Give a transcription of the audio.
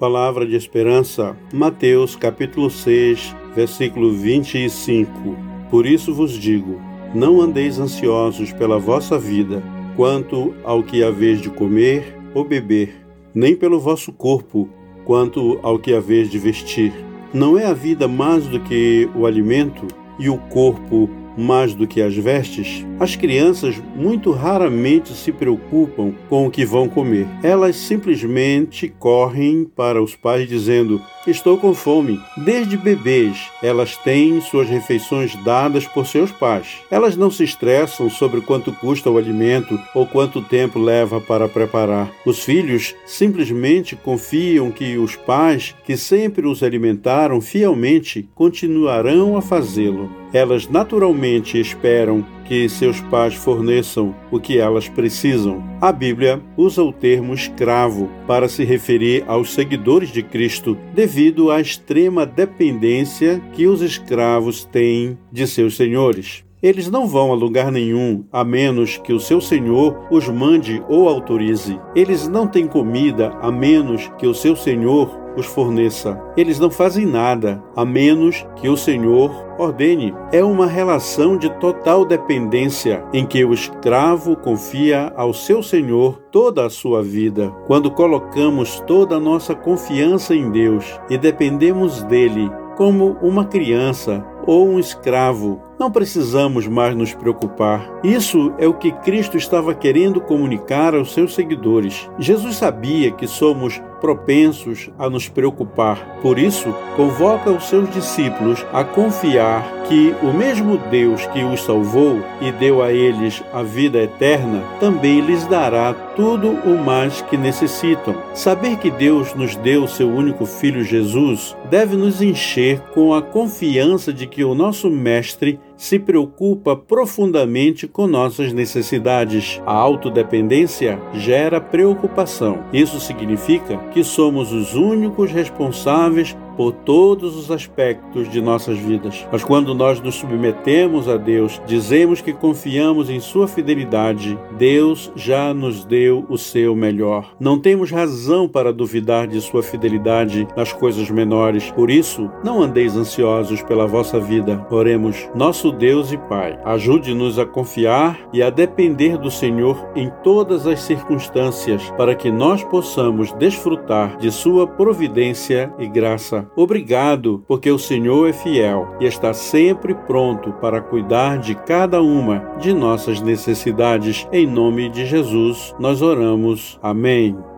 Palavra de esperança, Mateus capítulo 6, versículo 25. Por isso vos digo: não andeis ansiosos pela vossa vida, quanto ao que haveis de comer ou beber, nem pelo vosso corpo, quanto ao que haveis de vestir. Não é a vida mais do que o alimento e o corpo mais do que as vestes, as crianças muito raramente se preocupam com o que vão comer. Elas simplesmente correm para os pais dizendo: Estou com fome. Desde bebês, elas têm suas refeições dadas por seus pais. Elas não se estressam sobre quanto custa o alimento ou quanto tempo leva para preparar. Os filhos simplesmente confiam que os pais, que sempre os alimentaram fielmente, continuarão a fazê-lo. Elas naturalmente esperam que seus pais forneçam o que elas precisam. A Bíblia usa o termo escravo para se referir aos seguidores de Cristo, devido à extrema dependência que os escravos têm de seus senhores. Eles não vão a lugar nenhum a menos que o seu senhor os mande ou autorize. Eles não têm comida a menos que o seu senhor os forneça. Eles não fazem nada a menos que o Senhor ordene. É uma relação de total dependência em que o escravo confia ao seu Senhor toda a sua vida. Quando colocamos toda a nossa confiança em Deus e dependemos dele como uma criança ou um escravo, não precisamos mais nos preocupar. Isso é o que Cristo estava querendo comunicar aos seus seguidores. Jesus sabia que somos propensos a nos preocupar. Por isso, convoca os seus discípulos a confiar que o mesmo Deus que os salvou e deu a eles a vida eterna também lhes dará tudo o mais que necessitam. Saber que Deus nos deu seu único filho Jesus deve nos encher com a confiança de que o nosso mestre se preocupa profundamente com nossas necessidades. A autodependência gera preocupação. Isso significa que somos os únicos responsáveis por todos os aspectos de nossas vidas. Mas quando nós nos submetemos a Deus, dizemos que confiamos em Sua fidelidade, Deus já nos deu o seu melhor. Não temos razão para duvidar de Sua fidelidade nas coisas menores. Por isso, não andeis ansiosos pela vossa vida. Oremos, nosso Deus e Pai, ajude-nos a confiar e a depender do Senhor em todas as circunstâncias, para que nós possamos desfrutar de Sua providência e graça. Obrigado, porque o Senhor é fiel e está sempre pronto para cuidar de cada uma de nossas necessidades. Em nome de Jesus, nós oramos. Amém.